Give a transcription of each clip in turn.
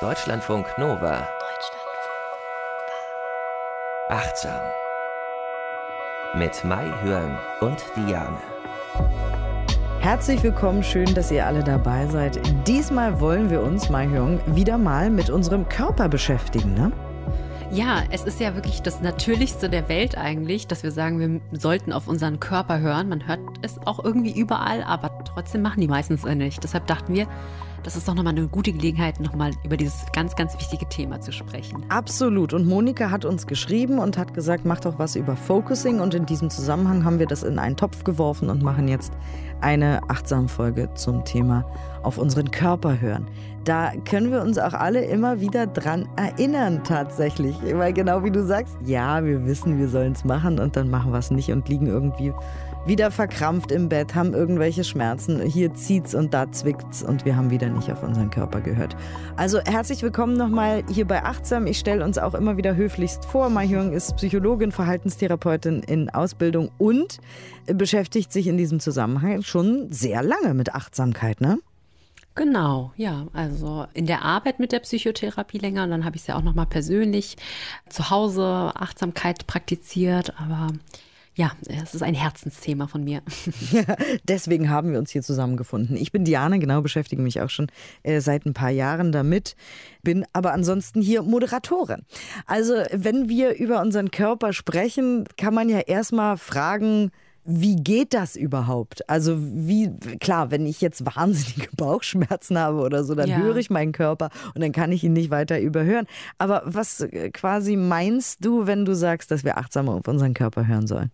Deutschlandfunk Nova. Achtsam. Mit Mai Hörn und Diane. Herzlich willkommen, schön, dass ihr alle dabei seid. Diesmal wollen wir uns, Mai Hyung, wieder mal mit unserem Körper beschäftigen, ne? Ja, es ist ja wirklich das Natürlichste der Welt eigentlich, dass wir sagen, wir sollten auf unseren Körper hören. Man hört es auch irgendwie überall, aber trotzdem machen die meistens es nicht. Deshalb dachten wir, das ist doch nochmal eine gute Gelegenheit, nochmal über dieses ganz, ganz wichtige Thema zu sprechen. Absolut. Und Monika hat uns geschrieben und hat gesagt, mach doch was über Focusing. Und in diesem Zusammenhang haben wir das in einen Topf geworfen und machen jetzt eine achtsam Folge zum Thema auf unseren Körper hören. Da können wir uns auch alle immer wieder dran erinnern, tatsächlich. Weil genau wie du sagst, ja, wir wissen, wir sollen es machen und dann machen wir es nicht und liegen irgendwie wieder verkrampft im Bett, haben irgendwelche Schmerzen. Hier zieht's und da zwickt's und wir haben wieder nicht auf unseren Körper gehört. Also herzlich willkommen nochmal hier bei Achtsam. Ich stelle uns auch immer wieder höflichst vor. Mai Hyung ist Psychologin, Verhaltenstherapeutin in Ausbildung und beschäftigt sich in diesem Zusammenhang schon sehr lange mit Achtsamkeit, ne? Genau, ja. Also in der Arbeit mit der Psychotherapie länger und dann habe ich es ja auch nochmal persönlich zu Hause Achtsamkeit praktiziert. Aber ja, es ist ein Herzensthema von mir. Ja, deswegen haben wir uns hier zusammengefunden. Ich bin Diane, genau, beschäftige mich auch schon äh, seit ein paar Jahren damit, bin aber ansonsten hier Moderatorin. Also, wenn wir über unseren Körper sprechen, kann man ja erstmal fragen, wie geht das überhaupt? Also wie, klar, wenn ich jetzt wahnsinnige Bauchschmerzen habe oder so, dann ja. höre ich meinen Körper und dann kann ich ihn nicht weiter überhören. Aber was äh, quasi meinst du, wenn du sagst, dass wir achtsamer auf unseren Körper hören sollen?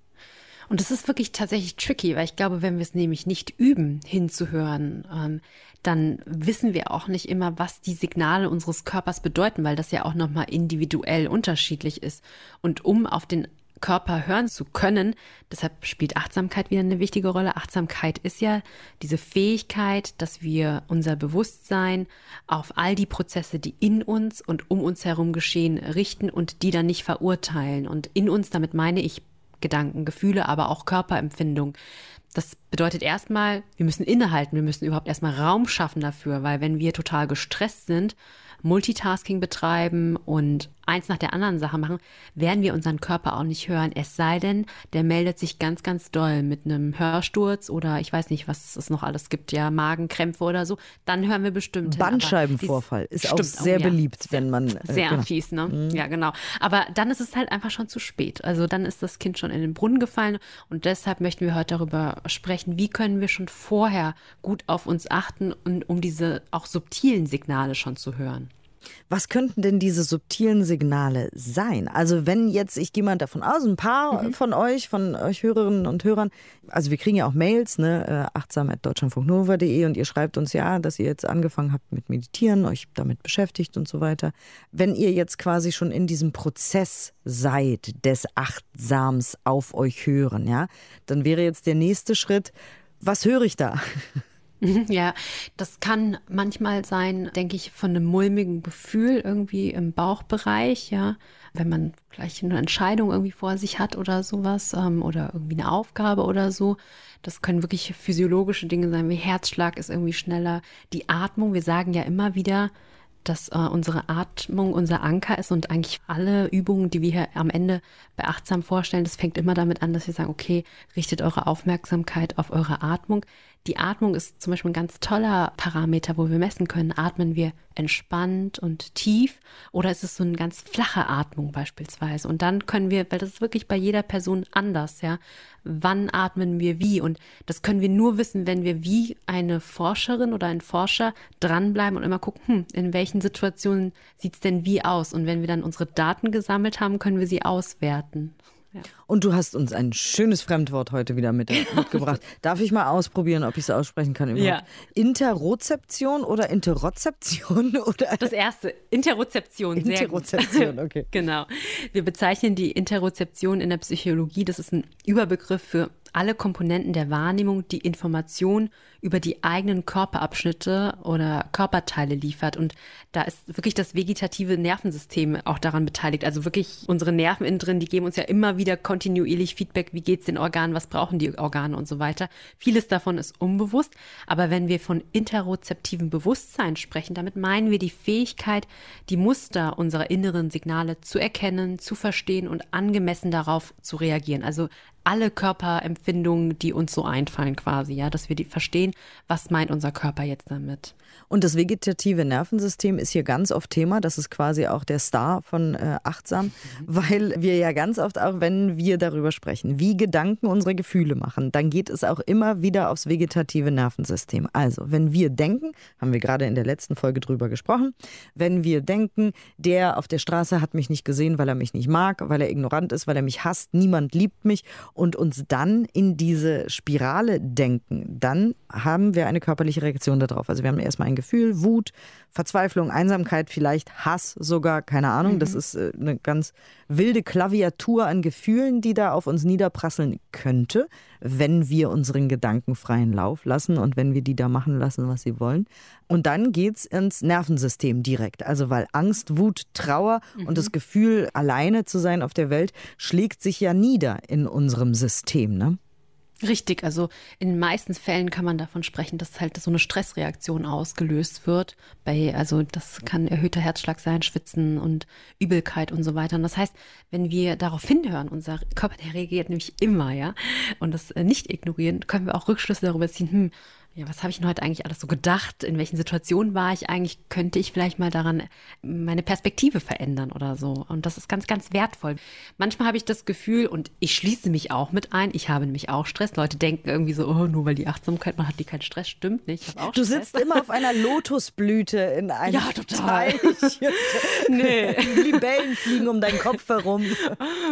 Und das ist wirklich tatsächlich tricky, weil ich glaube, wenn wir es nämlich nicht üben, hinzuhören, ähm, dann wissen wir auch nicht immer, was die Signale unseres Körpers bedeuten, weil das ja auch nochmal individuell unterschiedlich ist. Und um auf den Körper hören zu können. Deshalb spielt Achtsamkeit wieder eine wichtige Rolle. Achtsamkeit ist ja diese Fähigkeit, dass wir unser Bewusstsein auf all die Prozesse, die in uns und um uns herum geschehen, richten und die dann nicht verurteilen. Und in uns, damit meine ich Gedanken, Gefühle, aber auch Körperempfindung. Das bedeutet erstmal, wir müssen innehalten, wir müssen überhaupt erstmal Raum schaffen dafür, weil wenn wir total gestresst sind, Multitasking betreiben und eins nach der anderen Sache machen, werden wir unseren Körper auch nicht hören. Es sei denn, der meldet sich ganz, ganz doll mit einem Hörsturz oder ich weiß nicht, was es noch alles gibt, ja, Magenkrämpfe oder so. Dann hören wir bestimmt. Bandscheibenvorfall ist auch sehr oh, ja. beliebt, wenn man. Äh, sehr genau. fies, ne? Mhm. Ja, genau. Aber dann ist es halt einfach schon zu spät. Also dann ist das Kind schon in den Brunnen gefallen und deshalb möchten wir heute darüber sprechen, wie können wir schon vorher gut auf uns achten und um diese auch subtilen Signale schon zu hören. Was könnten denn diese subtilen Signale sein? Also wenn jetzt, ich gehe mal davon aus, ein paar mhm. von euch, von euch Hörerinnen und Hörern, also wir kriegen ja auch Mails, ne, äh, achtsam.deutschlandfunknova.de und ihr schreibt uns ja, dass ihr jetzt angefangen habt mit Meditieren, euch damit beschäftigt und so weiter. Wenn ihr jetzt quasi schon in diesem Prozess seid des Achtsams auf euch hören, ja, dann wäre jetzt der nächste Schritt, was höre ich da? Ja, das kann manchmal sein, denke ich, von einem mulmigen Gefühl irgendwie im Bauchbereich, ja, wenn man gleich eine Entscheidung irgendwie vor sich hat oder sowas ähm, oder irgendwie eine Aufgabe oder so. Das können wirklich physiologische Dinge sein, wie Herzschlag ist irgendwie schneller, die Atmung. Wir sagen ja immer wieder, dass äh, unsere Atmung unser Anker ist und eigentlich alle Übungen, die wir hier am Ende beachtsam vorstellen, das fängt immer damit an, dass wir sagen, okay, richtet eure Aufmerksamkeit auf eure Atmung. Die Atmung ist zum Beispiel ein ganz toller Parameter, wo wir messen können, atmen wir entspannt und tief oder ist es so eine ganz flache Atmung beispielsweise. Und dann können wir, weil das ist wirklich bei jeder Person anders, ja, wann atmen wir wie. Und das können wir nur wissen, wenn wir wie eine Forscherin oder ein Forscher dranbleiben und immer gucken, hm, in welchen Situationen sieht es denn wie aus. Und wenn wir dann unsere Daten gesammelt haben, können wir sie auswerten. Und du hast uns ein schönes Fremdwort heute wieder mit, mitgebracht. Darf ich mal ausprobieren, ob ich es aussprechen kann? Überhaupt? Ja. Interrozeption oder Interrozeption? Oder? Das erste, Interrozeption. Interrozeption, okay. genau. Wir bezeichnen die Interrozeption in der Psychologie, das ist ein Überbegriff für alle Komponenten der Wahrnehmung, die Information über die eigenen Körperabschnitte oder Körperteile liefert. Und da ist wirklich das vegetative Nervensystem auch daran beteiligt. Also wirklich unsere Nerven innen drin, die geben uns ja immer wieder kontinuierlich Feedback, wie geht's den Organen, was brauchen die Organe und so weiter. Vieles davon ist unbewusst. Aber wenn wir von interozeptivem Bewusstsein sprechen, damit meinen wir die Fähigkeit, die Muster unserer inneren Signale zu erkennen, zu verstehen und angemessen darauf zu reagieren. Also alle Körperempfindungen, die uns so einfallen quasi, ja, dass wir die verstehen, was meint unser Körper jetzt damit. Und das vegetative Nervensystem ist hier ganz oft Thema. Das ist quasi auch der Star von äh, Achtsam, mhm. weil wir ja ganz oft auch, wenn wir darüber sprechen, wie Gedanken unsere Gefühle machen, dann geht es auch immer wieder aufs vegetative Nervensystem. Also, wenn wir denken, haben wir gerade in der letzten Folge drüber gesprochen, wenn wir denken, der auf der Straße hat mich nicht gesehen, weil er mich nicht mag, weil er ignorant ist, weil er mich hasst, niemand liebt mich und uns dann in diese Spirale denken, dann haben wir eine körperliche Reaktion darauf. Also wir haben erstmal ein Gefühl, Wut, Verzweiflung, Einsamkeit, vielleicht Hass sogar, keine Ahnung. Mhm. Das ist äh, eine ganz wilde Klaviatur an Gefühlen, die da auf uns niederprasseln könnte, wenn wir unseren Gedanken freien Lauf lassen und wenn wir die da machen lassen, was sie wollen. Und dann geht es ins Nervensystem direkt. Also weil Angst, Wut, Trauer mhm. und das Gefühl, alleine zu sein auf der Welt, schlägt sich ja nieder in unserem System. Ne? Richtig, also in den meisten Fällen kann man davon sprechen, dass halt so eine Stressreaktion ausgelöst wird. Bei, also das kann erhöhter Herzschlag sein, Schwitzen und Übelkeit und so weiter. Und das heißt, wenn wir darauf hinhören, unser Körper, der reagiert nämlich immer, ja, und das äh, nicht ignorieren, können wir auch Rückschlüsse darüber ziehen, hm, ja, was habe ich denn heute eigentlich alles so gedacht? In welchen Situationen war ich eigentlich? Könnte ich vielleicht mal daran meine Perspektive verändern oder so? Und das ist ganz, ganz wertvoll. Manchmal habe ich das Gefühl, und ich schließe mich auch mit ein, ich habe nämlich auch Stress. Leute denken irgendwie so, oh, nur weil die Achtsamkeit, man hat die keinen Stress. Stimmt nicht. Du Stress. sitzt immer auf einer Lotusblüte in einem ja, total. nee. Libellen fliegen um deinen Kopf herum.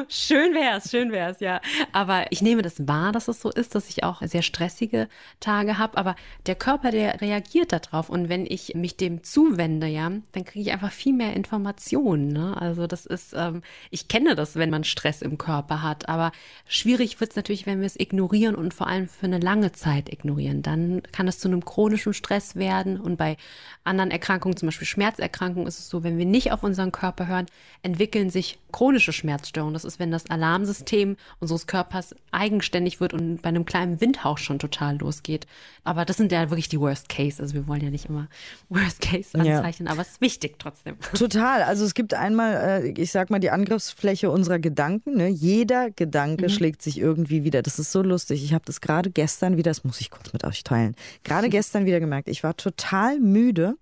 Schön wär's, schön wär's, ja. Aber ich nehme das wahr, dass es so ist, dass ich auch sehr stressige Tage habe. Aber der Körper, der reagiert darauf. Und wenn ich mich dem zuwende, ja, dann kriege ich einfach viel mehr Informationen. Ne? Also das ist, ähm, ich kenne das, wenn man Stress im Körper hat. Aber schwierig wird es natürlich, wenn wir es ignorieren und vor allem für eine lange Zeit ignorieren. Dann kann es zu einem chronischen Stress werden. Und bei anderen Erkrankungen, zum Beispiel Schmerzerkrankungen, ist es so, wenn wir nicht auf unseren Körper hören, entwickeln sich chronische Schmerzstörungen. Das ist, wenn das Alarmsystem unseres Körpers eigenständig wird und bei einem kleinen Windhauch schon total losgeht. Aber das sind ja wirklich die Worst Case. Also wir wollen ja nicht immer Worst Case anzeichnen, ja. aber es ist wichtig trotzdem. Total. Also es gibt einmal, äh, ich sag mal, die Angriffsfläche unserer Gedanken. Ne? Jeder Gedanke mhm. schlägt sich irgendwie wieder. Das ist so lustig. Ich habe das gerade gestern wieder, das muss ich kurz mit euch teilen, gerade gestern wieder gemerkt. Ich war total müde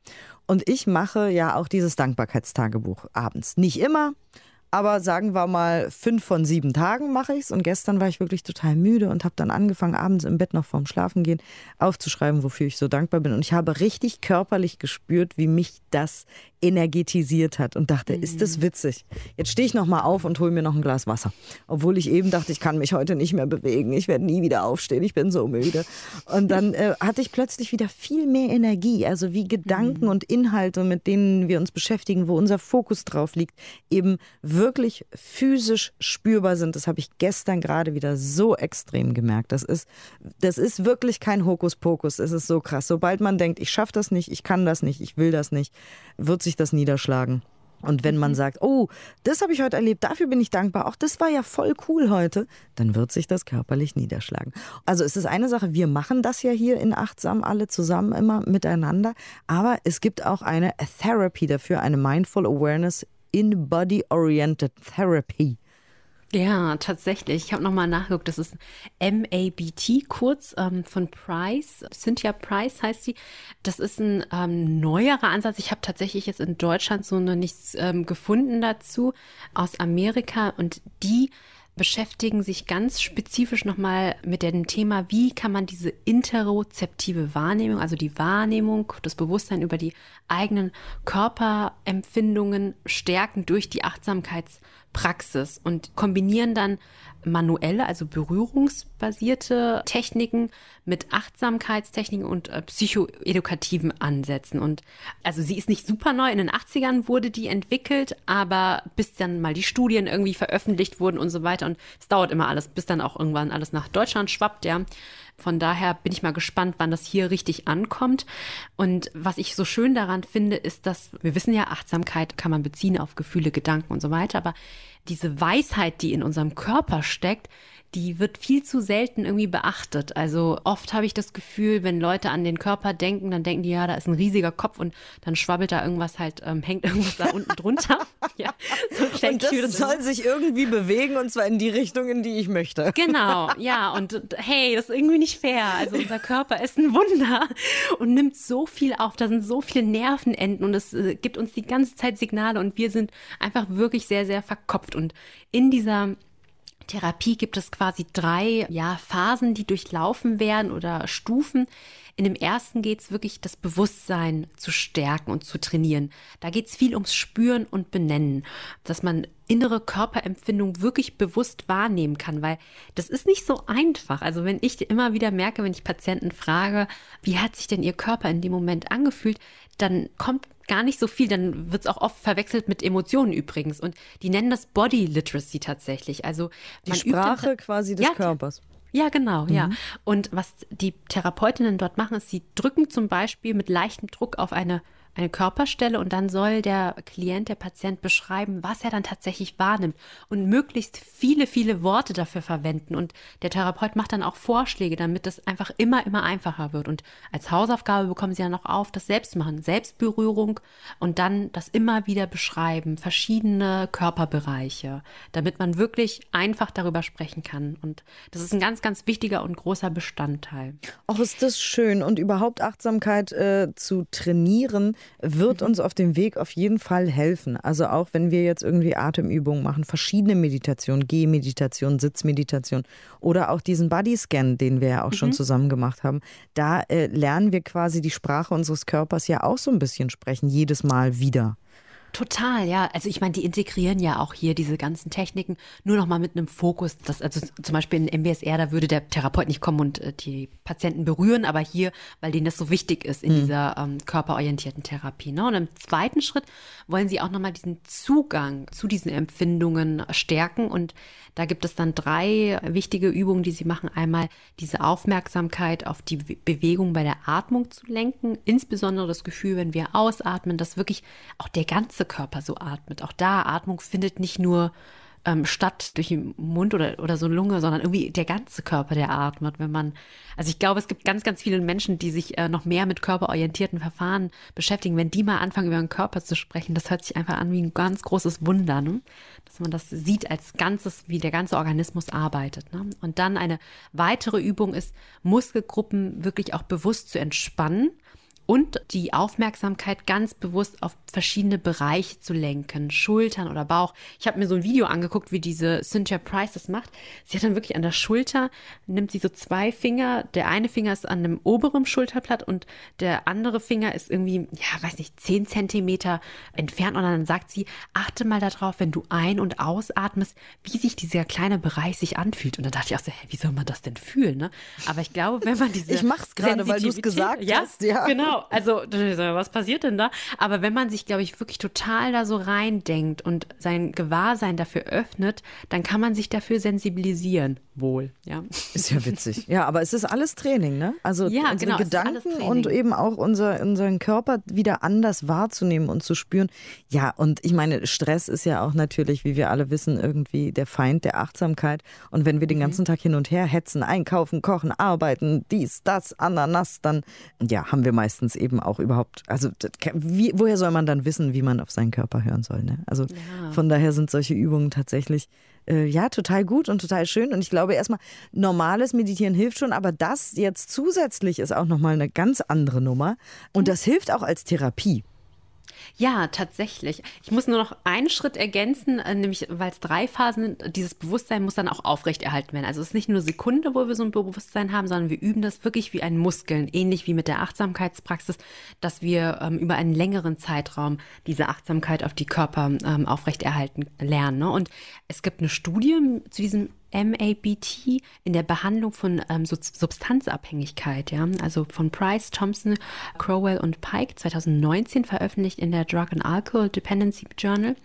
und ich mache ja auch dieses Dankbarkeitstagebuch abends. Nicht immer, aber sagen wir mal, fünf von sieben Tagen mache ich es. Und gestern war ich wirklich total müde und habe dann angefangen, abends im Bett noch vorm Schlafengehen aufzuschreiben, wofür ich so dankbar bin. Und ich habe richtig körperlich gespürt, wie mich das energetisiert hat und dachte, mhm. ist das mhm. witzig. Jetzt stehe ich noch mal auf und hole mir noch ein Glas Wasser. Obwohl ich eben dachte, ich kann mich heute nicht mehr bewegen. Ich werde nie wieder aufstehen. Ich bin so müde. Und dann äh, hatte ich plötzlich wieder viel mehr Energie. Also wie Gedanken mhm. und Inhalte, mit denen wir uns beschäftigen, wo unser Fokus drauf liegt, eben wirklich physisch spürbar sind. Das habe ich gestern gerade wieder so extrem gemerkt. Das ist, das ist wirklich kein Hokuspokus. Es ist so krass. Sobald man denkt, ich schaffe das nicht, ich kann das nicht, ich will das nicht, wird sich das niederschlagen. Und wenn man mhm. sagt, oh, das habe ich heute erlebt, dafür bin ich dankbar, auch das war ja voll cool heute, dann wird sich das körperlich niederschlagen. Also es ist eine Sache, wir machen das ja hier in Achtsam alle zusammen immer miteinander, aber es gibt auch eine Therapy dafür, eine Mindful Awareness in Body Oriented Therapy. Ja, tatsächlich. Ich habe nochmal nachgeguckt. Das ist MABT kurz ähm, von Price. Cynthia Price heißt sie. Das ist ein ähm, neuerer Ansatz. Ich habe tatsächlich jetzt in Deutschland so noch nichts ähm, gefunden dazu aus Amerika und die beschäftigen sich ganz spezifisch nochmal mit dem Thema, wie kann man diese interozeptive Wahrnehmung, also die Wahrnehmung, das Bewusstsein über die eigenen Körperempfindungen stärken durch die Achtsamkeitspraxis und kombinieren dann manuelle, also berührungsbasierte Techniken mit Achtsamkeitstechniken und äh, psychoedukativen Ansätzen. Und also sie ist nicht super neu. In den 80ern wurde die entwickelt, aber bis dann mal die Studien irgendwie veröffentlicht wurden und so weiter. Und es dauert immer alles, bis dann auch irgendwann alles nach Deutschland schwappt, ja Von daher bin ich mal gespannt, wann das hier richtig ankommt. Und was ich so schön daran finde, ist, dass wir wissen ja, Achtsamkeit kann man beziehen auf Gefühle, Gedanken und so weiter. Aber diese Weisheit, die in unserem Körper steckt, die wird viel zu selten irgendwie beachtet. Also oft habe ich das Gefühl, wenn Leute an den Körper denken, dann denken die, ja, da ist ein riesiger Kopf und dann schwabbelt da irgendwas halt, ähm, hängt irgendwas da unten drunter. ja, so und das, das soll sich irgendwie bewegen und zwar in die Richtung, in die ich möchte. Genau, ja. Und hey, das ist irgendwie nicht fair. Also unser Körper ist ein Wunder und nimmt so viel auf. Da sind so viele Nervenenden und es äh, gibt uns die ganze Zeit Signale und wir sind einfach wirklich sehr, sehr verkopft. Und in dieser Therapie gibt es quasi drei ja, Phasen, die durchlaufen werden oder Stufen. In dem ersten geht es wirklich, das Bewusstsein zu stärken und zu trainieren. Da geht es viel ums Spüren und Benennen, dass man innere Körperempfindung wirklich bewusst wahrnehmen kann, weil das ist nicht so einfach. Also wenn ich immer wieder merke, wenn ich Patienten frage, wie hat sich denn ihr Körper in dem Moment angefühlt, dann kommt gar nicht so viel. Dann wird es auch oft verwechselt mit Emotionen übrigens. Und die nennen das Body Literacy tatsächlich. Also die Sprache quasi des ja, Körpers. Ja, genau, mhm. ja. Und was die Therapeutinnen dort machen, ist, sie drücken zum Beispiel mit leichtem Druck auf eine eine Körperstelle und dann soll der Klient, der Patient beschreiben, was er dann tatsächlich wahrnimmt und möglichst viele, viele Worte dafür verwenden. Und der Therapeut macht dann auch Vorschläge, damit es einfach immer, immer einfacher wird. Und als Hausaufgabe bekommen sie ja noch auf, das Selbstmachen, Selbstberührung und dann das immer wieder beschreiben, verschiedene Körperbereiche, damit man wirklich einfach darüber sprechen kann. Und das ist ein ganz, ganz wichtiger und großer Bestandteil. Auch ist das schön und überhaupt Achtsamkeit äh, zu trainieren wird uns auf dem Weg auf jeden Fall helfen. Also auch wenn wir jetzt irgendwie Atemübungen machen, verschiedene Meditationen, Gehmeditation, Sitzmeditation oder auch diesen Bodyscan, den wir ja auch mhm. schon zusammen gemacht haben, da äh, lernen wir quasi die Sprache unseres Körpers ja auch so ein bisschen sprechen, jedes Mal wieder. Total, ja. Also ich meine, die integrieren ja auch hier diese ganzen Techniken nur noch mal mit einem Fokus. Das, also zum Beispiel in MBSR, da würde der Therapeut nicht kommen und äh, die Patienten berühren, aber hier, weil denen das so wichtig ist in mhm. dieser ähm, körperorientierten Therapie. Ne? Und im zweiten Schritt wollen sie auch noch mal diesen Zugang zu diesen Empfindungen stärken und da gibt es dann drei wichtige Übungen, die Sie machen. Einmal diese Aufmerksamkeit auf die Bewegung bei der Atmung zu lenken, insbesondere das Gefühl, wenn wir ausatmen, dass wirklich auch der ganze Körper so atmet. Auch da Atmung findet nicht nur ähm, statt durch den Mund oder, oder so Lunge, sondern irgendwie der ganze Körper, der atmet. Wenn man, also ich glaube, es gibt ganz, ganz viele Menschen, die sich äh, noch mehr mit körperorientierten Verfahren beschäftigen. Wenn die mal anfangen, über den Körper zu sprechen, das hört sich einfach an wie ein ganz großes Wunder, ne? dass man das sieht als Ganzes, wie der ganze Organismus arbeitet. Ne? Und dann eine weitere Übung ist, Muskelgruppen wirklich auch bewusst zu entspannen und die Aufmerksamkeit ganz bewusst auf verschiedene Bereiche zu lenken, Schultern oder Bauch. Ich habe mir so ein Video angeguckt, wie diese Cynthia Price das macht. Sie hat dann wirklich an der Schulter, nimmt sie so zwei Finger, der eine Finger ist an dem oberen Schulterblatt und der andere Finger ist irgendwie, ja, weiß nicht, zehn Zentimeter entfernt und dann sagt sie, achte mal darauf, wenn du ein- und ausatmest, wie sich dieser kleine Bereich sich anfühlt. Und dann dachte ich auch so, hä, wie soll man das denn fühlen? Ne? Aber ich glaube, wenn man diese Ich mach's gerade, weil du es gesagt ja, hast. Ja, genau. Also, was passiert denn da? Aber wenn man sich, glaube ich, wirklich total da so reindenkt und sein Gewahrsein dafür öffnet, dann kann man sich dafür sensibilisieren. Wohl, ja. Ist ja witzig. Ja, aber es ist alles Training, ne? Also ja, unsere genau, Gedanken und eben auch unser, unseren Körper wieder anders wahrzunehmen und zu spüren. Ja, und ich meine, Stress ist ja auch natürlich, wie wir alle wissen, irgendwie der Feind der Achtsamkeit. Und wenn wir den mhm. ganzen Tag hin und her hetzen, einkaufen, kochen, arbeiten, dies, das, Ananas, dann ja, haben wir meistens meistens eben auch überhaupt, also wie, woher soll man dann wissen, wie man auf seinen Körper hören soll? Ne? Also ja. von daher sind solche Übungen tatsächlich äh, ja total gut und total schön. Und ich glaube erstmal, normales Meditieren hilft schon, aber das jetzt zusätzlich ist auch nochmal eine ganz andere Nummer. Und das hilft auch als Therapie. Ja, tatsächlich. Ich muss nur noch einen Schritt ergänzen, äh, nämlich weil es drei Phasen sind. Dieses Bewusstsein muss dann auch aufrechterhalten werden. Also es ist nicht nur Sekunde, wo wir so ein Bewusstsein haben, sondern wir üben das wirklich wie ein Muskeln, ähnlich wie mit der Achtsamkeitspraxis, dass wir ähm, über einen längeren Zeitraum diese Achtsamkeit auf die Körper ähm, aufrechterhalten lernen. Ne? Und es gibt eine Studie zu diesem MABT in der Behandlung von ähm, Substanzabhängigkeit, ja, also von Price, Thompson, Crowell und Pike 2019 veröffentlicht in der Drug and Alcohol Dependency Journal.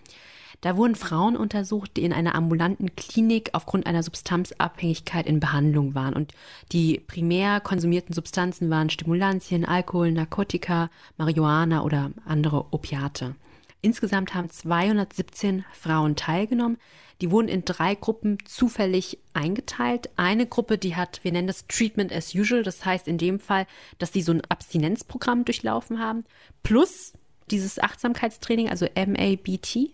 Da wurden Frauen untersucht, die in einer ambulanten Klinik aufgrund einer Substanzabhängigkeit in Behandlung waren. Und die primär konsumierten Substanzen waren Stimulantien, Alkohol, Narkotika, Marihuana oder andere Opiate. Insgesamt haben 217 Frauen teilgenommen. Die wurden in drei Gruppen zufällig eingeteilt. Eine Gruppe, die hat, wir nennen das Treatment as usual, das heißt in dem Fall, dass sie so ein Abstinenzprogramm durchlaufen haben, plus dieses Achtsamkeitstraining, also MABT.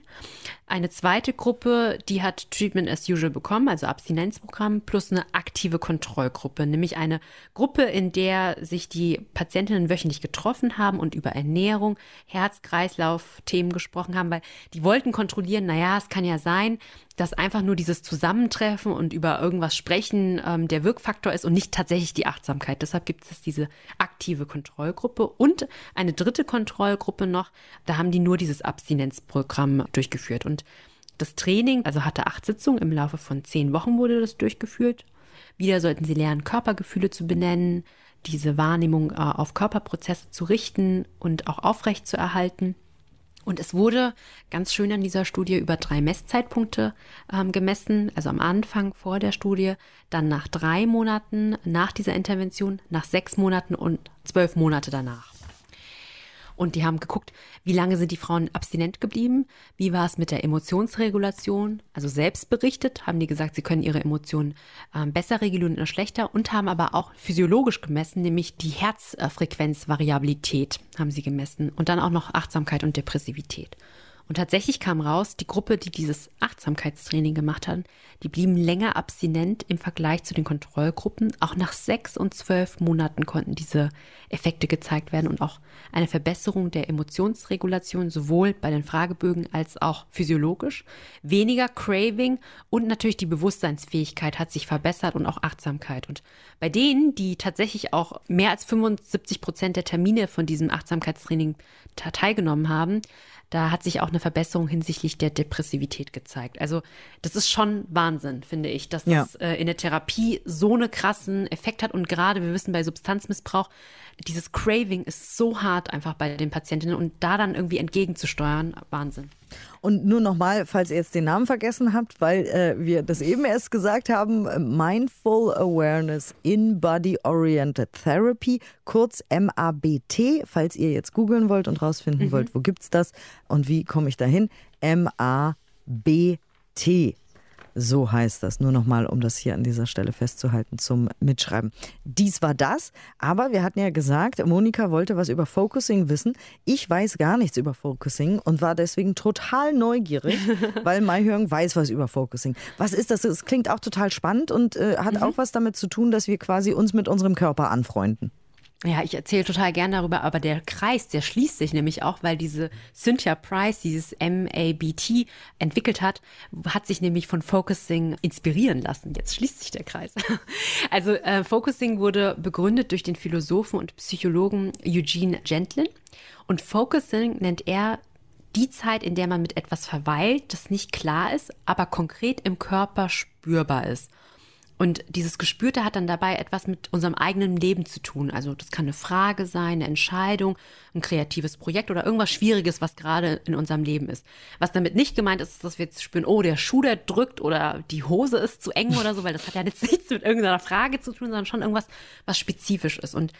Eine zweite Gruppe, die hat Treatment as usual bekommen, also Abstinenzprogramm, plus eine aktive Kontrollgruppe, nämlich eine Gruppe, in der sich die Patientinnen wöchentlich getroffen haben und über Ernährung, Herz-Kreislauf-Themen gesprochen haben, weil die wollten kontrollieren, naja, es kann ja sein, dass einfach nur dieses Zusammentreffen und über irgendwas sprechen ähm, der Wirkfaktor ist und nicht tatsächlich die Achtsamkeit. Deshalb gibt es diese aktive Kontrollgruppe und eine dritte Kontrollgruppe noch, da haben die nur dieses Abstinenzprogramm durchgeführt. Und das Training, also hatte acht Sitzungen, im Laufe von zehn Wochen wurde das durchgeführt. Wieder sollten sie lernen, Körpergefühle zu benennen, diese Wahrnehmung äh, auf Körperprozesse zu richten und auch aufrecht zu erhalten. Und es wurde ganz schön an dieser Studie über drei Messzeitpunkte ähm, gemessen, also am Anfang vor der Studie, dann nach drei Monaten nach dieser Intervention, nach sechs Monaten und zwölf Monate danach. Und die haben geguckt, wie lange sind die Frauen abstinent geblieben, wie war es mit der Emotionsregulation, also selbst berichtet, haben die gesagt, sie können ihre Emotionen äh, besser regulieren oder schlechter und haben aber auch physiologisch gemessen, nämlich die Herzfrequenzvariabilität haben sie gemessen und dann auch noch Achtsamkeit und Depressivität. Und tatsächlich kam raus, die Gruppe, die dieses Achtsamkeitstraining gemacht hat, die blieben länger abstinent im Vergleich zu den Kontrollgruppen. Auch nach sechs und zwölf Monaten konnten diese Effekte gezeigt werden und auch eine Verbesserung der Emotionsregulation sowohl bei den Fragebögen als auch physiologisch. Weniger Craving und natürlich die Bewusstseinsfähigkeit hat sich verbessert und auch Achtsamkeit. Und bei denen, die tatsächlich auch mehr als 75 Prozent der Termine von diesem Achtsamkeitstraining teilgenommen haben, da hat sich auch eine Verbesserung hinsichtlich der Depressivität gezeigt. Also das ist schon Wahnsinn, finde ich, dass ja. das äh, in der Therapie so einen krassen Effekt hat. Und gerade, wir wissen, bei Substanzmissbrauch, dieses Craving ist so hart einfach bei den Patientinnen und da dann irgendwie entgegenzusteuern, Wahnsinn. Und nur nochmal, falls ihr jetzt den Namen vergessen habt, weil äh, wir das eben erst gesagt haben, Mindful Awareness in Body Oriented Therapy, kurz MABT, falls ihr jetzt googeln wollt und rausfinden mhm. wollt, wo gibt's das und wie komme ich dahin? MABT. So heißt das. Nur nochmal, um das hier an dieser Stelle festzuhalten zum Mitschreiben. Dies war das, aber wir hatten ja gesagt, Monika wollte was über Focusing wissen. Ich weiß gar nichts über Focusing und war deswegen total neugierig, weil Mai weiß was über Focusing. Was ist das? Es klingt auch total spannend und äh, hat mhm. auch was damit zu tun, dass wir quasi uns mit unserem Körper anfreunden. Ja, ich erzähle total gern darüber, aber der Kreis, der schließt sich nämlich auch, weil diese Cynthia Price dieses MABT entwickelt hat, hat sich nämlich von Focusing inspirieren lassen. Jetzt schließt sich der Kreis. Also äh, Focusing wurde begründet durch den Philosophen und Psychologen Eugene Gentlin und Focusing nennt er die Zeit, in der man mit etwas verweilt, das nicht klar ist, aber konkret im Körper spürbar ist. Und dieses Gespürte hat dann dabei etwas mit unserem eigenen Leben zu tun. Also das kann eine Frage sein, eine Entscheidung, ein kreatives Projekt oder irgendwas Schwieriges, was gerade in unserem Leben ist. Was damit nicht gemeint ist, ist, dass wir jetzt spüren, oh, der Schuh, der drückt oder die Hose ist zu eng oder so, weil das hat ja jetzt nichts mit irgendeiner Frage zu tun, sondern schon irgendwas, was spezifisch ist. Und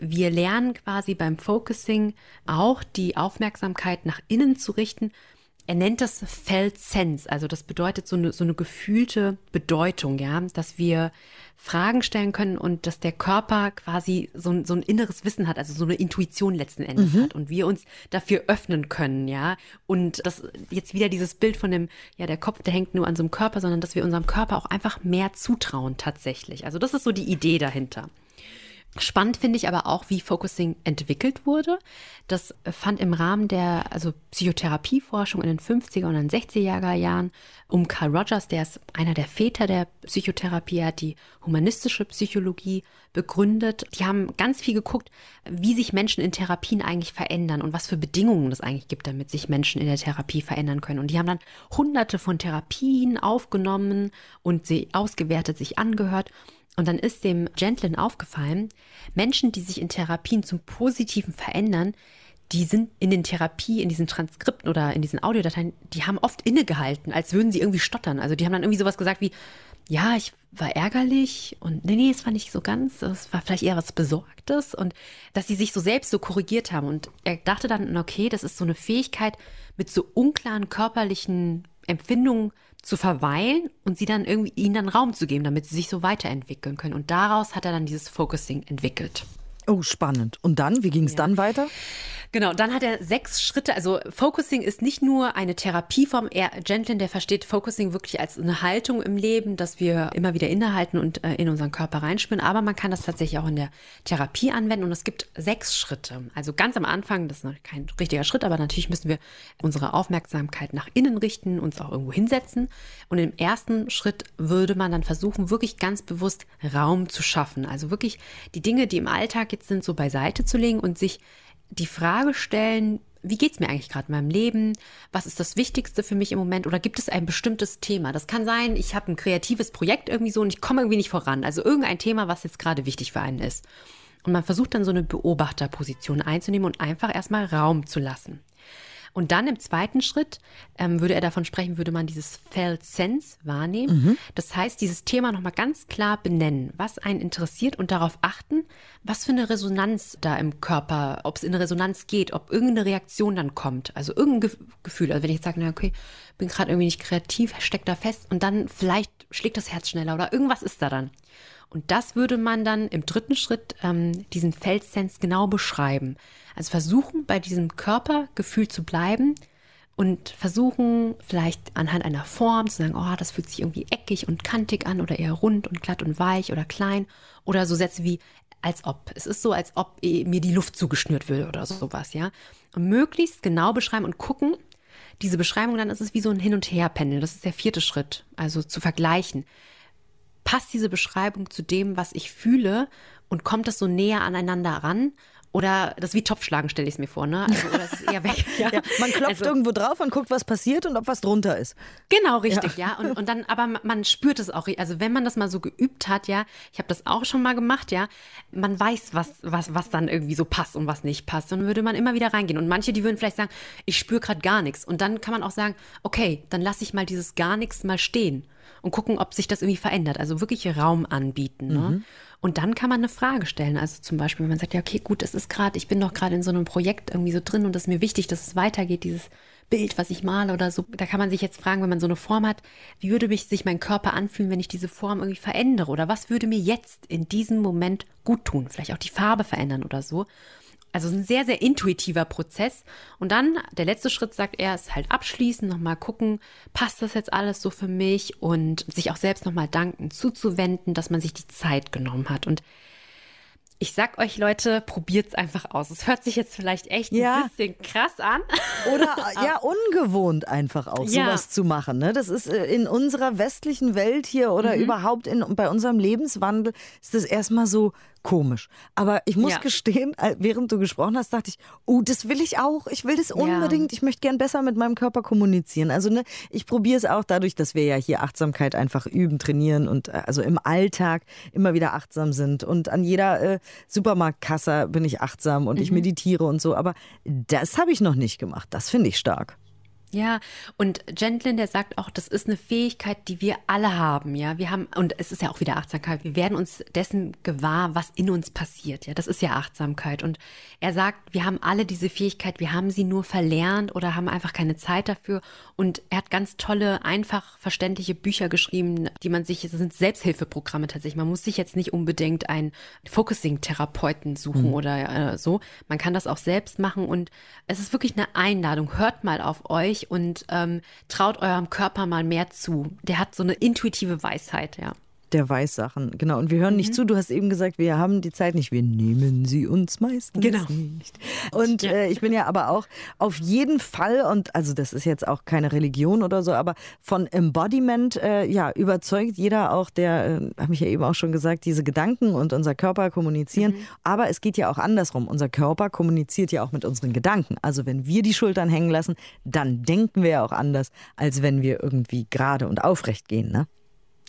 wir lernen quasi beim Focusing auch die Aufmerksamkeit nach innen zu richten er nennt das Felt Sense, also das bedeutet so eine, so eine gefühlte Bedeutung, ja, dass wir Fragen stellen können und dass der Körper quasi so, so ein inneres Wissen hat, also so eine Intuition letzten Endes mhm. hat und wir uns dafür öffnen können, ja. Und das jetzt wieder dieses Bild von dem, ja, der Kopf, der hängt nur an so einem Körper, sondern dass wir unserem Körper auch einfach mehr zutrauen tatsächlich. Also das ist so die Idee dahinter. Spannend finde ich aber auch, wie Focusing entwickelt wurde. Das fand im Rahmen der also Psychotherapieforschung in den 50er und den 60er Jahren um Carl Rogers, der ist einer der Väter der Psychotherapie, hat die humanistische Psychologie begründet. Die haben ganz viel geguckt, wie sich Menschen in Therapien eigentlich verändern und was für Bedingungen es eigentlich gibt, damit sich Menschen in der Therapie verändern können. Und die haben dann hunderte von Therapien aufgenommen und sie ausgewertet, sich angehört und dann ist dem Gentlin aufgefallen, Menschen, die sich in Therapien zum Positiven verändern, die sind in den Therapie, in diesen Transkripten oder in diesen Audiodateien, die haben oft innegehalten, als würden sie irgendwie stottern. Also die haben dann irgendwie sowas gesagt wie, ja, ich war ärgerlich und nee, nee, es war nicht so ganz, es war vielleicht eher was Besorgtes und dass sie sich so selbst so korrigiert haben. Und er dachte dann, okay, das ist so eine Fähigkeit, mit so unklaren körperlichen Empfindungen zu verweilen und sie dann irgendwie ihnen dann Raum zu geben, damit sie sich so weiterentwickeln können. Und daraus hat er dann dieses Focusing entwickelt. Oh, spannend. Und dann, wie ging es ja. dann weiter? Genau, dann hat er sechs Schritte. Also Focusing ist nicht nur eine Therapieform. Er, Gentlin, der versteht Focusing wirklich als eine Haltung im Leben, dass wir immer wieder innehalten und äh, in unseren Körper reinspüren. Aber man kann das tatsächlich auch in der Therapie anwenden. Und es gibt sechs Schritte. Also ganz am Anfang, das ist noch kein richtiger Schritt, aber natürlich müssen wir unsere Aufmerksamkeit nach innen richten, uns auch irgendwo hinsetzen. Und im ersten Schritt würde man dann versuchen, wirklich ganz bewusst Raum zu schaffen. Also wirklich die Dinge, die im Alltag jetzt sind, so beiseite zu legen und sich die Frage stellen, wie geht es mir eigentlich gerade in meinem Leben? Was ist das Wichtigste für mich im Moment? Oder gibt es ein bestimmtes Thema? Das kann sein, ich habe ein kreatives Projekt irgendwie so und ich komme irgendwie nicht voran. Also irgendein Thema, was jetzt gerade wichtig für einen ist. Und man versucht dann so eine Beobachterposition einzunehmen und einfach erstmal Raum zu lassen. Und dann im zweiten Schritt ähm, würde er davon sprechen, würde man dieses Felt Sense wahrnehmen. Mhm. Das heißt, dieses Thema nochmal ganz klar benennen, was einen interessiert und darauf achten, was für eine Resonanz da im Körper, ob es in eine Resonanz geht, ob irgendeine Reaktion dann kommt. Also irgendein Gefühl. Also wenn ich jetzt sage, na okay, bin gerade irgendwie nicht kreativ, steckt da fest und dann vielleicht schlägt das Herz schneller oder irgendwas ist da dann. Und das würde man dann im dritten Schritt ähm, diesen Feldsens genau beschreiben. Also versuchen, bei diesem Körpergefühl zu bleiben und versuchen, vielleicht anhand einer Form zu sagen, oh, das fühlt sich irgendwie eckig und kantig an oder eher rund und glatt und weich oder klein. Oder so Sätze wie als ob. Es ist so, als ob mir die Luft zugeschnürt würde oder sowas, ja. Und möglichst genau beschreiben und gucken, diese Beschreibung dann ist es wie so ein Hin- und Her-Pendel. Das ist der vierte Schritt. Also zu vergleichen passt diese Beschreibung zu dem, was ich fühle und kommt das so näher aneinander ran? Oder das wie Topfschlagen stelle ich es mir vor, ne? Also, oder es ist eher weg. Ja. ja man klopft also, irgendwo drauf und guckt, was passiert und ob was drunter ist. Genau, richtig, ja. ja. Und, und dann, aber man spürt es auch. Also wenn man das mal so geübt hat, ja, ich habe das auch schon mal gemacht, ja, man weiß, was, was, was dann irgendwie so passt und was nicht passt. Und dann würde man immer wieder reingehen. Und manche, die würden vielleicht sagen, ich spüre gerade gar nichts. Und dann kann man auch sagen, okay, dann lasse ich mal dieses gar nichts mal stehen und gucken, ob sich das irgendwie verändert. Also wirklich Raum anbieten. Ne? Mhm. Und dann kann man eine Frage stellen. Also zum Beispiel, wenn man sagt, ja, okay, gut, das ist gerade, ich bin doch gerade in so einem Projekt irgendwie so drin und es ist mir wichtig, dass es weitergeht, dieses Bild, was ich male oder so. Da kann man sich jetzt fragen, wenn man so eine Form hat, wie würde mich sich mein Körper anfühlen, wenn ich diese Form irgendwie verändere? Oder was würde mir jetzt in diesem Moment gut tun? Vielleicht auch die Farbe verändern oder so. Also ein sehr, sehr intuitiver Prozess. Und dann der letzte Schritt, sagt er, ist halt abschließen, nochmal gucken, passt das jetzt alles so für mich und sich auch selbst nochmal danken, zuzuwenden, dass man sich die Zeit genommen hat. Und ich sag euch, Leute, probiert's einfach aus. Es hört sich jetzt vielleicht echt ja. ein bisschen krass an. Oder ja, ungewohnt einfach auch, ja. sowas zu machen. Ne? Das ist äh, in unserer westlichen Welt hier oder mhm. überhaupt in, bei unserem Lebenswandel ist das erstmal so komisch. Aber ich muss ja. gestehen, während du gesprochen hast, dachte ich, oh, das will ich auch. Ich will das unbedingt. Ich möchte gern besser mit meinem Körper kommunizieren. Also ne, ich probiere es auch dadurch, dass wir ja hier Achtsamkeit einfach üben, trainieren und äh, also im Alltag immer wieder achtsam sind. Und an jeder äh, Supermarktkasse bin ich achtsam und mhm. ich meditiere und so. Aber das habe ich noch nicht gemacht. Das finde ich stark. Ja, und Gentlin, der sagt auch, das ist eine Fähigkeit, die wir alle haben, ja. Wir haben, und es ist ja auch wieder Achtsamkeit, wir werden uns dessen gewahr, was in uns passiert, ja. Das ist ja Achtsamkeit. Und er sagt, wir haben alle diese Fähigkeit, wir haben sie nur verlernt oder haben einfach keine Zeit dafür. Und er hat ganz tolle, einfach verständliche Bücher geschrieben, die man sich, das sind Selbsthilfeprogramme tatsächlich. Man muss sich jetzt nicht unbedingt einen Focusing-Therapeuten suchen mhm. oder äh, so. Man kann das auch selbst machen und es ist wirklich eine Einladung. Hört mal auf euch euch und ähm, traut eurem Körper mal mehr zu. Der hat so eine intuitive Weisheit, ja. Der weiß Sachen, genau. Und wir hören mhm. nicht zu. Du hast eben gesagt, wir haben die Zeit nicht. Wir nehmen sie uns meistens genau. nicht. Und ja. äh, ich bin ja aber auch auf jeden Fall, und also das ist jetzt auch keine Religion oder so, aber von Embodiment, äh, ja, überzeugt jeder auch, der, äh, habe ich ja eben auch schon gesagt, diese Gedanken und unser Körper kommunizieren. Mhm. Aber es geht ja auch andersrum. Unser Körper kommuniziert ja auch mit unseren Gedanken. Also wenn wir die Schultern hängen lassen, dann denken wir ja auch anders, als wenn wir irgendwie gerade und aufrecht gehen, ne?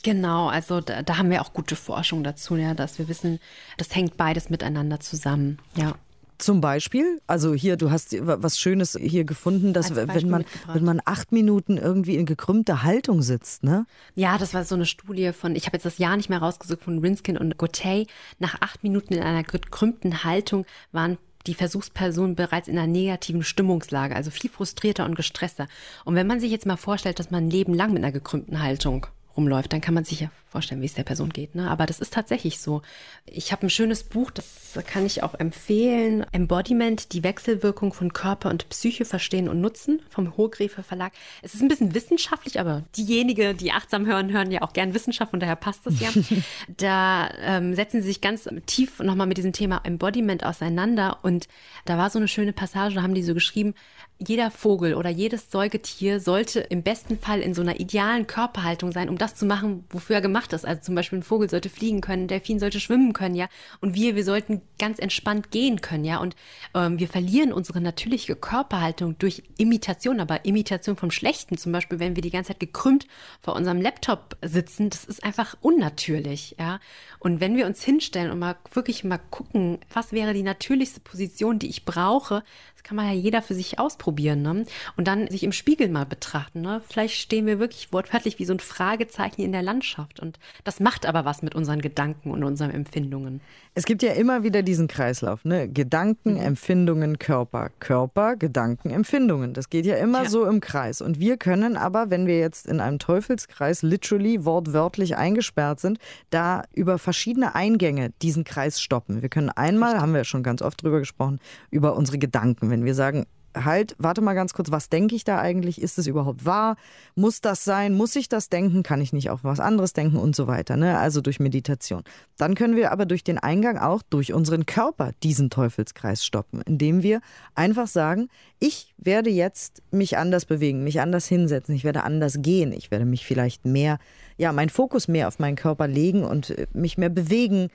Genau, also da, da, haben wir auch gute Forschung dazu, ja, dass wir wissen, das hängt beides miteinander zusammen, ja. Zum Beispiel, also hier, du hast was Schönes hier gefunden, dass wenn man, wenn man acht Minuten irgendwie in gekrümmter Haltung sitzt, ne? Ja, das war so eine Studie von, ich habe jetzt das Jahr nicht mehr rausgesucht, von Rinskin und Gotay. Nach acht Minuten in einer gekrümmten Haltung waren die Versuchspersonen bereits in einer negativen Stimmungslage, also viel frustrierter und gestresster. Und wenn man sich jetzt mal vorstellt, dass man ein Leben lang mit einer gekrümmten Haltung rumläuft, dann kann man sich ja vorstellen, wie es der Person geht. Ne? Aber das ist tatsächlich so. Ich habe ein schönes Buch, das kann ich auch empfehlen. Embodiment, die Wechselwirkung von Körper und Psyche verstehen und nutzen vom Hohgräfe Verlag. Es ist ein bisschen wissenschaftlich, aber diejenigen, die achtsam hören, hören ja auch gern Wissenschaft und daher passt das ja. da ähm, setzen sie sich ganz tief nochmal mit diesem Thema Embodiment auseinander und da war so eine schöne Passage, da haben die so geschrieben, jeder Vogel oder jedes Säugetier sollte im besten Fall in so einer idealen Körperhaltung sein, um das zu machen, wofür er gemacht ist. Also zum Beispiel ein Vogel sollte fliegen können, ein Delfin sollte schwimmen können, ja. Und wir, wir sollten ganz entspannt gehen können, ja. Und ähm, wir verlieren unsere natürliche Körperhaltung durch Imitation, aber Imitation vom Schlechten. Zum Beispiel, wenn wir die ganze Zeit gekrümmt vor unserem Laptop sitzen, das ist einfach unnatürlich, ja. Und wenn wir uns hinstellen und mal wirklich mal gucken, was wäre die natürlichste Position, die ich brauche, das kann man ja jeder für sich ausprobieren, ne? Und dann sich im Spiegel mal betrachten, ne? Vielleicht stehen wir wirklich wortwörtlich wie so ein Fragezeichen in der Landschaft. Und das macht aber was mit unseren Gedanken und unseren Empfindungen. Es gibt ja immer wieder diesen Kreislauf, ne? Gedanken, mhm. Empfindungen, Körper. Körper, Gedanken, Empfindungen. Das geht ja immer ja. so im Kreis. Und wir können aber, wenn wir jetzt in einem Teufelskreis literally wortwörtlich eingesperrt sind, da über verschiedene Eingänge diesen Kreis stoppen. Wir können einmal, Richtig. haben wir ja schon ganz oft drüber gesprochen, über unsere Gedanken wenn wir sagen, halt, warte mal ganz kurz, was denke ich da eigentlich? Ist es überhaupt wahr? Muss das sein? Muss ich das denken? Kann ich nicht auch was anderes denken und so weiter? Ne? Also durch Meditation. Dann können wir aber durch den Eingang auch durch unseren Körper diesen Teufelskreis stoppen, indem wir einfach sagen, ich werde jetzt mich anders bewegen, mich anders hinsetzen, ich werde anders gehen, ich werde mich vielleicht mehr, ja, meinen Fokus mehr auf meinen Körper legen und äh, mich mehr bewegen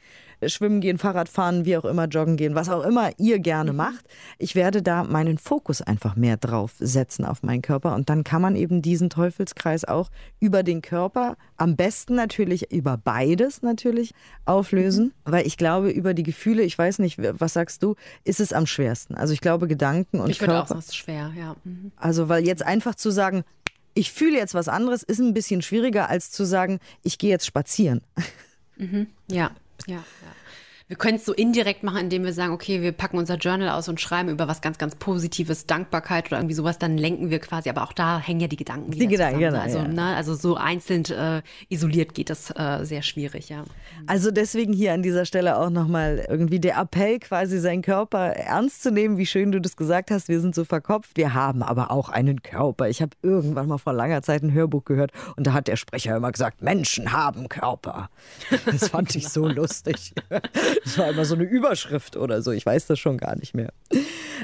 schwimmen gehen, Fahrrad fahren, wie auch immer, joggen gehen, was auch immer ihr gerne mhm. macht. Ich werde da meinen Fokus einfach mehr drauf setzen auf meinen Körper und dann kann man eben diesen Teufelskreis auch über den Körper, am besten natürlich über beides natürlich auflösen, mhm. weil ich glaube, über die Gefühle, ich weiß nicht, was sagst du, ist es am schwersten. Also ich glaube, Gedanken und ich Körper. Ich würde auch sagen, es ist schwer, ja. Mhm. Also, weil jetzt einfach zu sagen, ich fühle jetzt was anderes, ist ein bisschen schwieriger als zu sagen, ich gehe jetzt spazieren. Mhm. Ja, ja, ja. Wir können es so indirekt machen, indem wir sagen, okay, wir packen unser Journal aus und schreiben über was ganz, ganz Positives, Dankbarkeit oder irgendwie sowas, dann lenken wir quasi. Aber auch da hängen ja die Gedanken. Die Gedanken, genau. Also, ja. ne, also so einzeln äh, isoliert geht das äh, sehr schwierig, ja. Also deswegen hier an dieser Stelle auch nochmal irgendwie der Appell, quasi seinen Körper ernst zu nehmen, wie schön du das gesagt hast. Wir sind so verkopft. Wir haben aber auch einen Körper. Ich habe irgendwann mal vor langer Zeit ein Hörbuch gehört und da hat der Sprecher immer gesagt, Menschen haben Körper. Das fand ich so lustig. Das war immer so eine Überschrift oder so. Ich weiß das schon gar nicht mehr.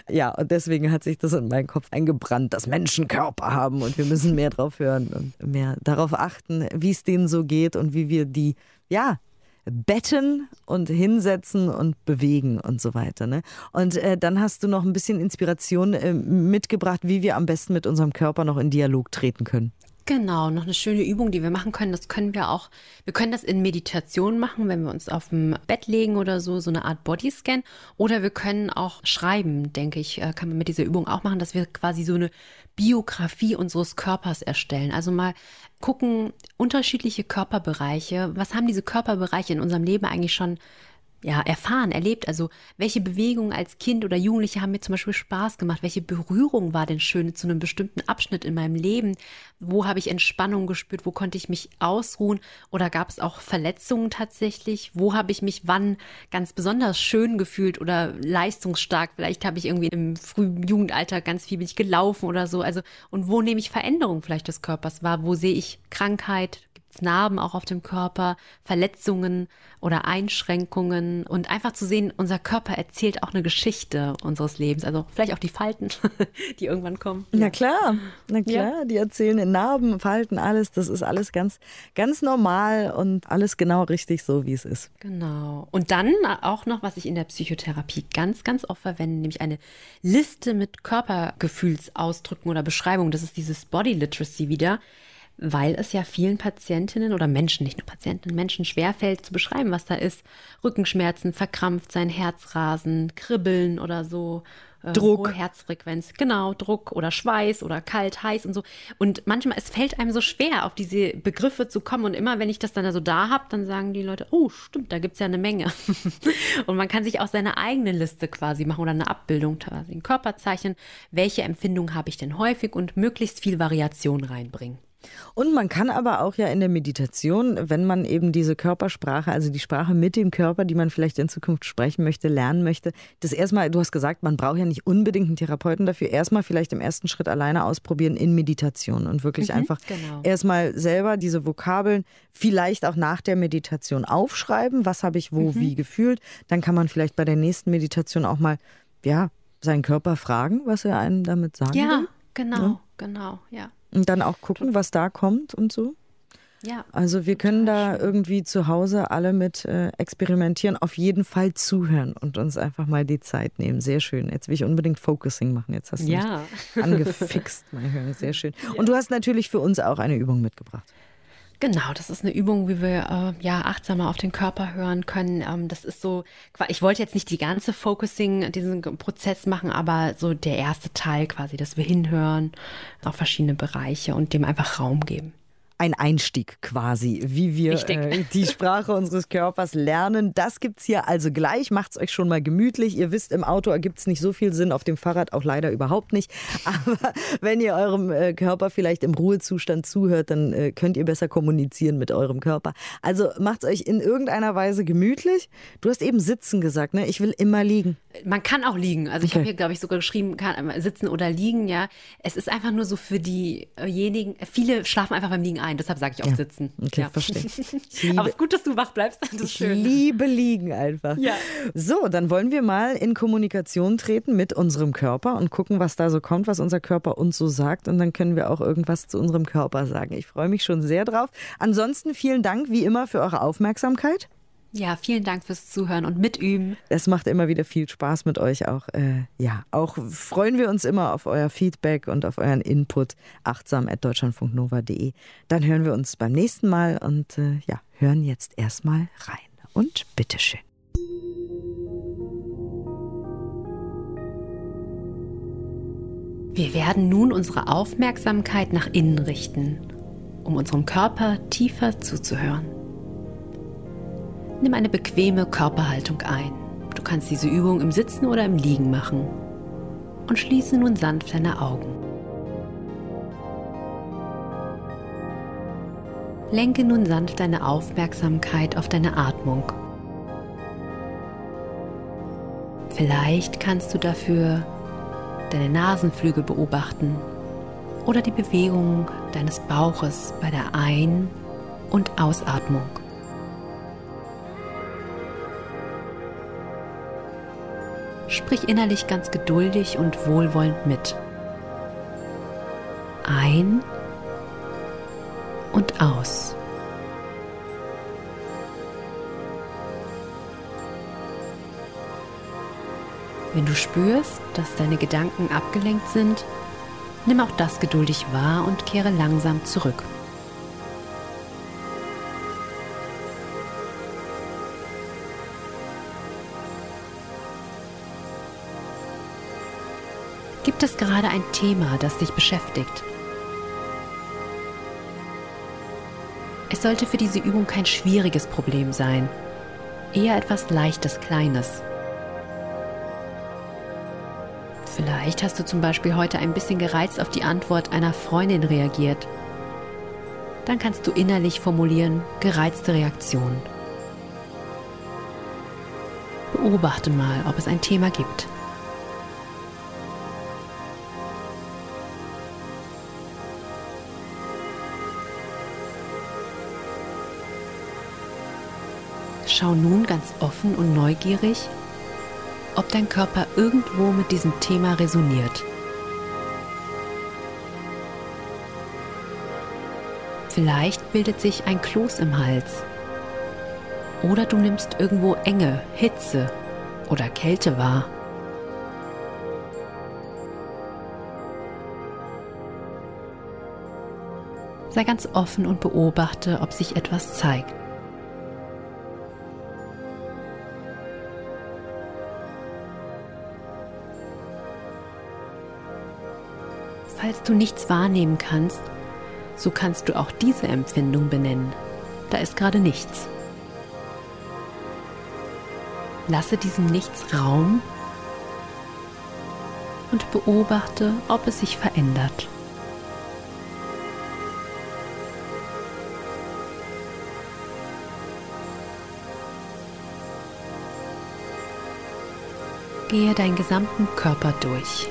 Ja, und deswegen hat sich das in meinen Kopf eingebrannt, dass Menschen Körper haben und wir müssen mehr drauf hören und mehr darauf achten, wie es denen so geht und wie wir die, ja, betten und hinsetzen und bewegen und so weiter. Ne? Und äh, dann hast du noch ein bisschen Inspiration äh, mitgebracht, wie wir am besten mit unserem Körper noch in Dialog treten können. Genau, noch eine schöne Übung, die wir machen können. Das können wir auch, wir können das in Meditation machen, wenn wir uns auf dem Bett legen oder so, so eine Art Bodyscan. Oder wir können auch schreiben, denke ich, äh, kann man mit dieser Übung auch machen, dass wir quasi so eine Biografie unseres Körpers erstellen. Also mal gucken, unterschiedliche Körperbereiche. Was haben diese Körperbereiche in unserem Leben eigentlich schon ja, erfahren, erlebt. Also welche Bewegungen als Kind oder Jugendliche haben mir zum Beispiel Spaß gemacht? Welche Berührung war denn schön zu einem bestimmten Abschnitt in meinem Leben? Wo habe ich Entspannung gespürt? Wo konnte ich mich ausruhen? Oder gab es auch Verletzungen tatsächlich? Wo habe ich mich wann ganz besonders schön gefühlt oder leistungsstark? Vielleicht habe ich irgendwie im frühen Jugendalter ganz viel bin ich gelaufen oder so. Also und wo nehme ich Veränderungen vielleicht des Körpers wahr? Wo sehe ich Krankheit? Narben auch auf dem Körper, Verletzungen oder Einschränkungen und einfach zu sehen, unser Körper erzählt auch eine Geschichte unseres Lebens, also vielleicht auch die Falten, die irgendwann kommen. Na klar, na klar, ja. die erzählen Narben, Falten, alles, das ist alles ganz, ganz normal und alles genau richtig so, wie es ist. Genau. Und dann auch noch, was ich in der Psychotherapie ganz, ganz oft verwende, nämlich eine Liste mit Körpergefühlsausdrücken oder Beschreibungen. Das ist dieses Body Literacy wieder weil es ja vielen Patientinnen oder Menschen, nicht nur Patientinnen, Menschen schwerfällt zu beschreiben, was da ist. Rückenschmerzen, verkrampft sein Herzrasen, Kribbeln oder so. äh, Druck. Hohe Herzfrequenz, genau, Druck oder Schweiß oder kalt, heiß und so. Und manchmal, es fällt einem so schwer, auf diese Begriffe zu kommen. Und immer, wenn ich das dann so da habe, dann sagen die Leute, oh, stimmt, da gibt's ja eine Menge. und man kann sich auch seine eigene Liste quasi machen oder eine Abbildung, quasi ein Körperzeichen. Welche Empfindung habe ich denn häufig und möglichst viel Variation reinbringen. Und man kann aber auch ja in der Meditation, wenn man eben diese Körpersprache, also die Sprache mit dem Körper, die man vielleicht in Zukunft sprechen möchte, lernen möchte, das erstmal, du hast gesagt, man braucht ja nicht unbedingt einen Therapeuten dafür, erstmal vielleicht im ersten Schritt alleine ausprobieren in Meditation und wirklich einfach genau. erstmal selber diese Vokabeln vielleicht auch nach der Meditation aufschreiben, was habe ich wo wie gefühlt, dann kann man vielleicht bei der nächsten Meditation auch mal, ja, seinen Körper fragen, was er einem damit sagen will. Ja, genau, genau, ja. Und dann auch gucken, was da kommt und so. Ja. Also wir können da irgendwie zu Hause alle mit äh, experimentieren, auf jeden Fall zuhören und uns einfach mal die Zeit nehmen. Sehr schön. Jetzt will ich unbedingt Focusing machen. Jetzt hast du Ja. mich angefixt, mein Hören. Sehr schön. Und du hast natürlich für uns auch eine Übung mitgebracht. Genau, das ist eine Übung, wie wir äh, ja achtsamer auf den Körper hören können. Ähm, das ist so, ich wollte jetzt nicht die ganze Focusing, diesen Prozess machen, aber so der erste Teil quasi, dass wir hinhören auf verschiedene Bereiche und dem einfach Raum geben. Ein Einstieg quasi, wie wir äh, die Sprache unseres Körpers lernen. Das gibt's hier also gleich. Macht's euch schon mal gemütlich. Ihr wisst, im Auto ergibt's nicht so viel Sinn, auf dem Fahrrad auch leider überhaupt nicht. Aber wenn ihr eurem äh, Körper vielleicht im Ruhezustand zuhört, dann äh, könnt ihr besser kommunizieren mit eurem Körper. Also macht's euch in irgendeiner Weise gemütlich. Du hast eben sitzen gesagt, ne? Ich will immer liegen. Man kann auch liegen. Also ich Okay. habe hier, glaube ich, sogar geschrieben, kann äh, sitzen oder liegen, ja. Es ist einfach nur so für diejenigen, viele schlafen einfach beim Liegen ein, deshalb sage ich auch sitzen. Okay, ja. verstehe. Ich Aber es ist gut, dass du wach bleibst. Das ist Ich schön. liebe liegen einfach. Ja. So, dann wollen wir mal in Kommunikation treten mit unserem Körper und gucken, was da so kommt, was unser Körper uns so sagt. Und dann können wir auch irgendwas zu unserem Körper sagen. Ich freue mich schon sehr drauf. Ansonsten vielen Dank wie immer für eure Aufmerksamkeit. Ja, vielen Dank fürs Zuhören und mitüben. Es macht immer wieder viel Spaß mit euch auch. Äh, ja, auch freuen wir uns immer auf euer Feedback und auf euren Input. achtsam.deutschlandfunknova.de. Dann hören wir uns beim nächsten Mal und äh, ja, hören jetzt erstmal rein. Und bitteschön. Wir werden nun unsere Aufmerksamkeit nach innen richten, um unserem Körper tiefer zuzuhören. Nimm eine bequeme Körperhaltung ein. Du kannst diese Übung im Sitzen oder im Liegen machen. Und schließe nun sanft deine Augen. Lenke nun sanft deine Aufmerksamkeit auf deine Atmung. Vielleicht kannst du dafür deine Nasenflügel beobachten oder die Bewegung deines Bauches bei der Ein- und Ausatmung. Sprich innerlich ganz geduldig und wohlwollend mit. Ein und aus. Wenn du spürst, dass deine Gedanken abgelenkt sind, nimm auch das geduldig wahr und kehre langsam zurück. Gibt es gerade ein Thema, das dich beschäftigt? Es sollte für diese Übung kein schwieriges Problem sein, eher etwas Leichtes, Kleines. Vielleicht hast du zum Beispiel heute ein bisschen gereizt auf die Antwort einer Freundin reagiert. Dann kannst du innerlich formulieren, gereizte Reaktion. Beobachte mal, ob es ein Thema gibt. Schau nun ganz offen und neugierig, ob dein Körper irgendwo mit diesem Thema resoniert. Vielleicht bildet sich ein Kloß im Hals. Oder du nimmst irgendwo Enge, Hitze oder Kälte wahr. Sei ganz offen und beobachte, ob sich etwas zeigt. Falls du nichts wahrnehmen kannst, so kannst du auch diese Empfindung benennen. Da ist gerade nichts. Lasse diesem Nichts Raum und beobachte, ob es sich verändert. Gehe deinen gesamten Körper durch.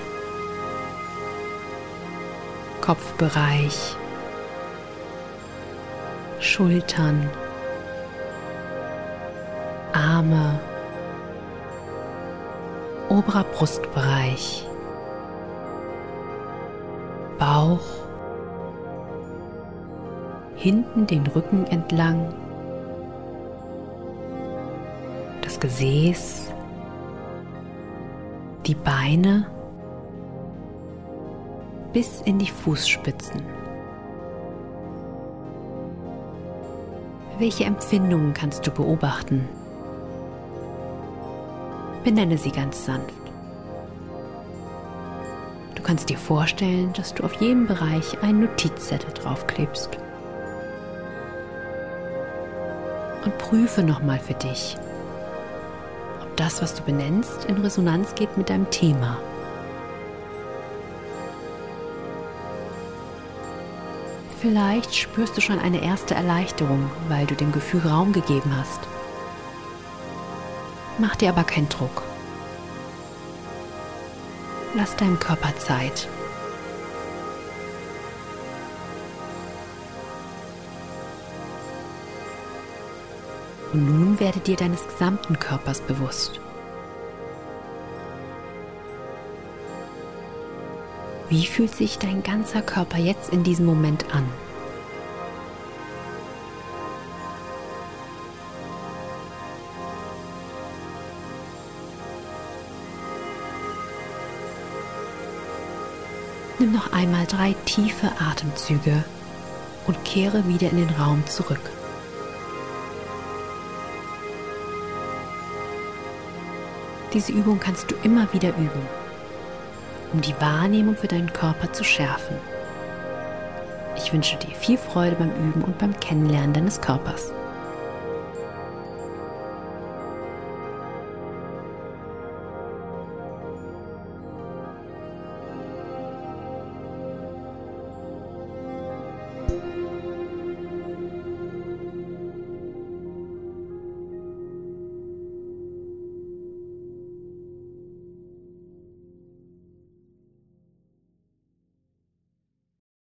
Kopfbereich, Schultern, Arme, oberer Brustbereich, Bauch, hinten den Rücken entlang, das Gesäß, die Beine bis in die Fußspitzen. Welche Empfindungen kannst du beobachten? Benenne sie ganz sanft. Du kannst dir vorstellen, dass du auf jedem Bereich einen Notizzettel draufklebst. Und prüfe nochmal für dich, ob das, was du benennst, in Resonanz geht mit deinem Thema. Vielleicht spürst du schon eine erste Erleichterung, weil du dem Gefühl Raum gegeben hast. Mach dir aber keinen Druck. Lass deinem Körper Zeit. Und nun werde dir deines gesamten Körpers bewusst. Wie fühlt sich dein ganzer Körper jetzt in diesem Moment an? Nimm noch einmal drei tiefe Atemzüge und kehre wieder in den Raum zurück. Diese Übung kannst du immer wieder üben um die Wahrnehmung für deinen Körper zu schärfen. Ich wünsche dir viel Freude beim Üben und beim Kennenlernen deines Körpers.